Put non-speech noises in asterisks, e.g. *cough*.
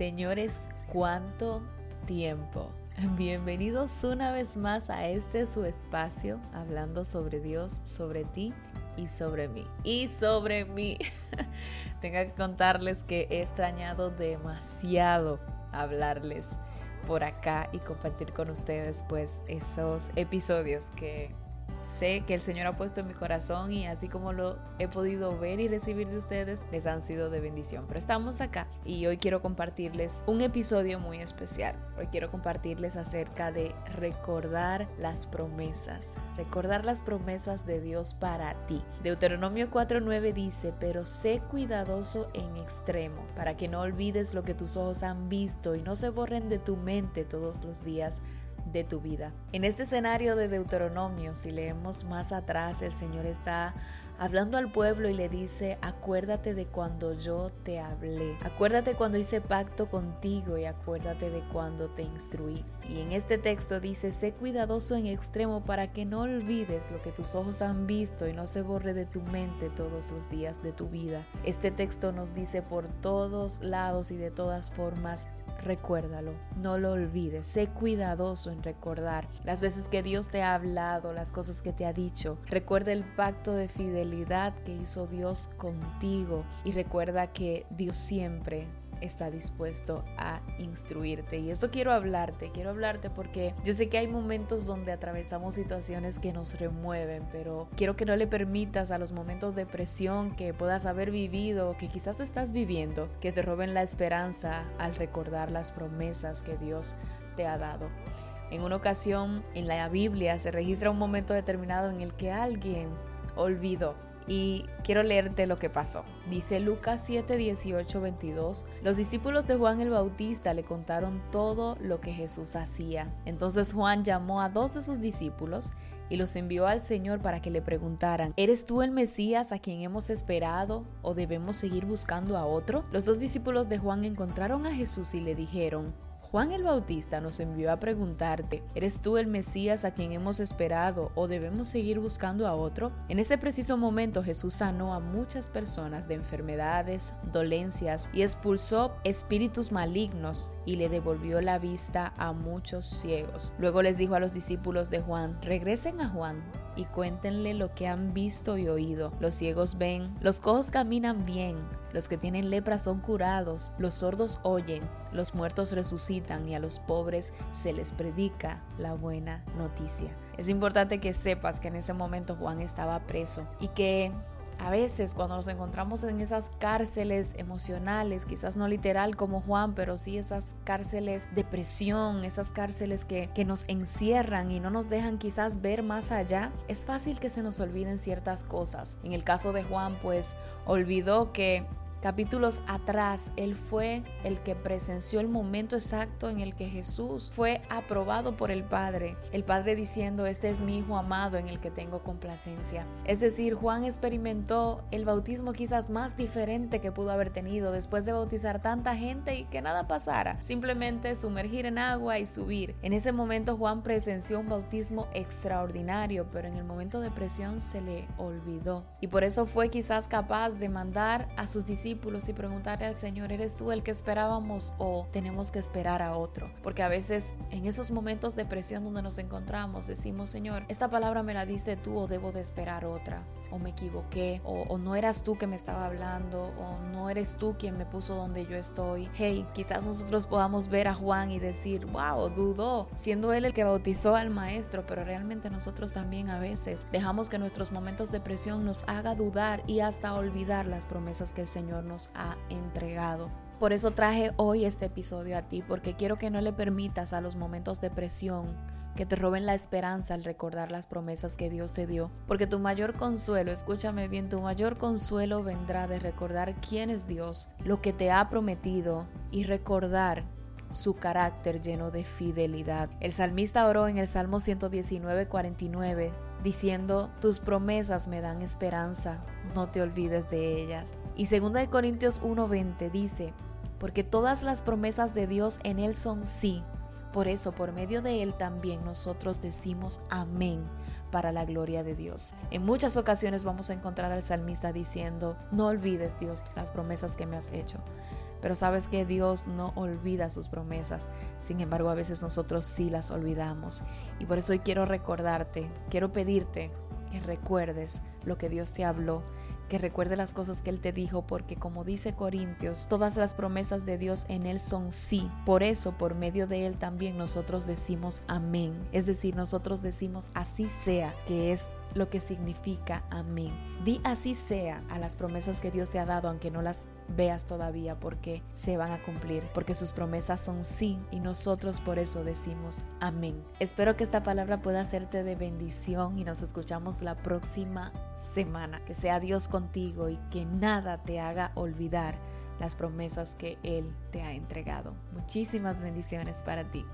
Señores, ¿cuánto tiempo? Bienvenidos una vez más a este su espacio, hablando sobre Dios, sobre ti y sobre mí. Y sobre mí. *laughs* Tengo que contarles que he extrañado demasiado hablarles por acá y compartir con ustedes pues esos episodios que sé que el Señor ha puesto en mi corazón y así como lo he podido ver y recibir de ustedes, les han sido de bendición. Pero estamos acá y hoy quiero compartirles un episodio muy especial. Hoy quiero compartirles acerca de recordar las promesas, recordar las promesas de Dios para ti. Deuteronomio 4:9 dice, pero sé cuidadoso en extremo, para que no olvides lo que tus ojos han visto y no se borren de tu mente todos los días de tu vida. En este escenario de Deuteronomio, si leemos más atrás, el Señor está hablando al pueblo y le dice, acuérdate de cuando yo te hablé, acuérdate cuando hice pacto contigo y acuérdate de cuando te instruí. Y en este texto dice, sé cuidadoso en extremo para que no olvides lo que tus ojos han visto y no se borre de tu mente todos los días de tu vida. Este texto nos dice por todos lados y de todas formas, recuérdalo, no lo olvides, sé cuidadoso en recordar las veces que Dios te ha hablado, las cosas que te ha dicho. Recuerda el pacto de fidelidad que hizo Dios contigo y recuerda que Dios siempre está dispuesto a instruirte. Y eso quiero hablarte, quiero hablarte porque yo sé que hay momentos donde atravesamos situaciones que nos remueven, pero quiero que no le permitas a los momentos de presión que puedas haber vivido, que quizás estás viviendo, que te roben la esperanza al recordar las promesas que Dios te ha dado. En una ocasión en la Biblia se registra un momento determinado en el que alguien olvidó y quiero leerte lo que pasó. Dice Lucas 7, 18, 22. Los discípulos de Juan el Bautista le contaron todo lo que Jesús hacía. Entonces Juan llamó a dos de sus discípulos y los envió al Señor para que le preguntaran, ¿eres tú el Mesías a quien hemos esperado o debemos seguir buscando a otro? Los dos discípulos de Juan encontraron a Jesús y le dijeron, Juan el Bautista nos envió a preguntarte, ¿eres tú el Mesías a quien hemos esperado o debemos seguir buscando a otro? En ese preciso momento Jesús sanó a muchas personas de enfermedades, dolencias y expulsó espíritus malignos y le devolvió la vista a muchos ciegos. Luego les dijo a los discípulos de Juan, regresen a Juan y cuéntenle lo que han visto y oído. Los ciegos ven, los cojos caminan bien, los que tienen lepra son curados, los sordos oyen, los muertos resucitan y a los pobres se les predica la buena noticia. Es importante que sepas que en ese momento Juan estaba preso y que a veces cuando nos encontramos en esas cárceles emocionales, quizás no literal como Juan, pero sí esas cárceles de presión, esas cárceles que, que nos encierran y no nos dejan quizás ver más allá, es fácil que se nos olviden ciertas cosas. En el caso de Juan, pues olvidó que capítulos atrás, Él fue el que presenció el momento exacto en el que Jesús fue aprobado por el Padre. El Padre diciendo, este es mi Hijo amado en el que tengo complacencia. Es decir, Juan experimentó el bautismo quizás más diferente que pudo haber tenido después de bautizar tanta gente y que nada pasara. Simplemente sumergir en agua y subir. En ese momento Juan presenció un bautismo extraordinario, pero en el momento de presión se le olvidó. Y por eso fue quizás capaz de mandar a sus discípulos y preguntarle al Señor, ¿eres tú el que esperábamos o tenemos que esperar a otro? Porque a veces en esos momentos de presión donde nos encontramos decimos, Señor, esta palabra me la diste tú o debo de esperar otra o me equivoqué, o, no eras tú que me estaba hablando, o no eres tú quien me puso donde yo estoy. Hey, quizás nosotros podamos ver a Juan y decir, wow, dudó, siendo él el que bautizó al maestro, pero realmente nosotros también a veces dejamos que nuestros momentos de presión nos haga dudar y hasta olvidar las promesas que el Señor nos ha entregado. Por eso traje hoy este episodio a ti, porque quiero que no le permitas a los momentos de presión que te roben la esperanza al recordar las promesas que Dios te dio. Porque tu mayor consuelo, escúchame bien, tu mayor consuelo vendrá de recordar quién es Dios, lo que te ha prometido y recordar su carácter lleno de fidelidad. El salmista oró en el Salmo 119, 49, diciendo, tus promesas me dan esperanza, no te olvides de ellas. Y 2 Corintios 1:20 dice, porque todas las promesas de Dios en Él son sí. Por eso, por medio de Él también nosotros decimos amén para la gloria de Dios. En muchas ocasiones vamos a encontrar al salmista diciendo, no olvides Dios las promesas que me has hecho. Pero sabes que Dios no olvida sus promesas. Sin embargo, a veces nosotros sí las olvidamos. Y por eso hoy quiero recordarte, quiero pedirte que recuerdes lo que Dios te habló, que recuerde las cosas que Él te dijo, porque como dice Corintios, todas las promesas de Dios en Él son sí. Por eso, por medio de Él también nosotros decimos amén. Es decir, nosotros decimos así sea, que es lo que significa amén. Di así sea a las promesas que Dios te ha dado, aunque no las veas todavía, porque se van a cumplir, porque sus promesas son sí y nosotros por eso decimos amén. Espero que esta palabra pueda hacerte de bendición y nos escuchamos la próxima semana. Que sea Dios contigo y que nada te haga olvidar las promesas que Él te ha entregado. Muchísimas bendiciones para ti.